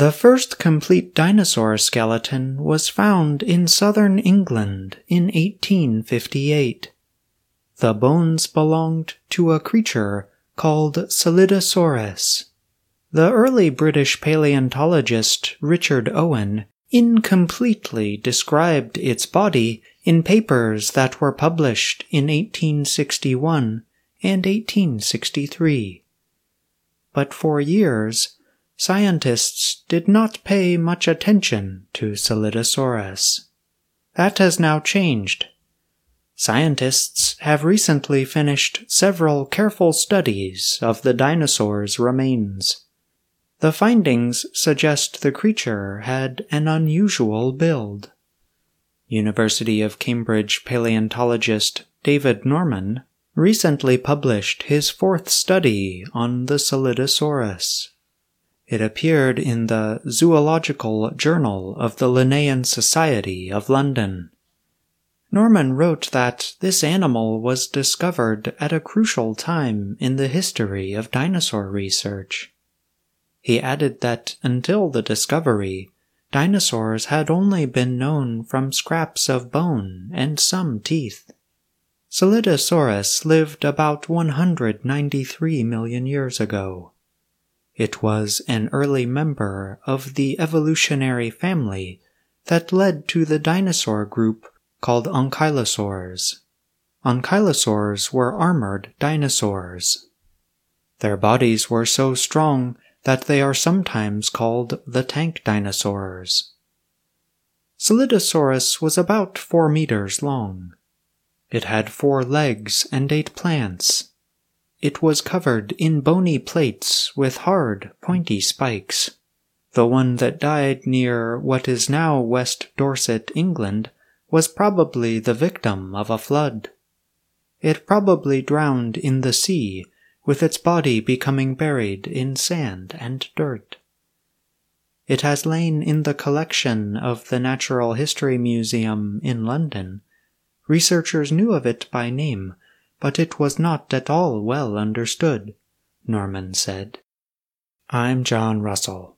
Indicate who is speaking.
Speaker 1: The first complete dinosaur skeleton was found in southern England in 1858. The bones belonged to a creature called Scelidosaurus. The early British paleontologist Richard Owen incompletely described its body in papers that were published in 1861 and 1863. But for years, scientists did not pay much attention to Scelidosaurus. That has now changed. Scientists have recently finished several careful studies of the dinosaur's remains. The findings suggest the creature had an unusual build. University of Cambridge paleontologist David Norman recently published his fourth study on the Scelidosaurus. It appeared in the Zoological Journal of the Linnean Society of London. Norman wrote that this animal was discovered at a crucial time in the history of dinosaur research. He added that until the discovery, dinosaurs had only been known from scraps of bone and some teeth. Scelidosaurus lived about 193 million years ago. It was an early member of the evolutionary family that led to the dinosaur group called ankylosaurs. Ankylosaurs were armored dinosaurs. Their bodies were so strong that they are sometimes called the tank dinosaurs. Scelidosaurus was about four meters long. It had four legs and ate plants. It was covered in bony plates with hard, pointy spikes. The one that died near what is now West Dorset, England, was probably the victim of a flood. It probably drowned in the sea with its body becoming buried in sand and dirt. It has lain in the collection of the Natural History Museum in London. Researchers knew of it by name, but it was not at all well understood, Norman said. I'm John Russell.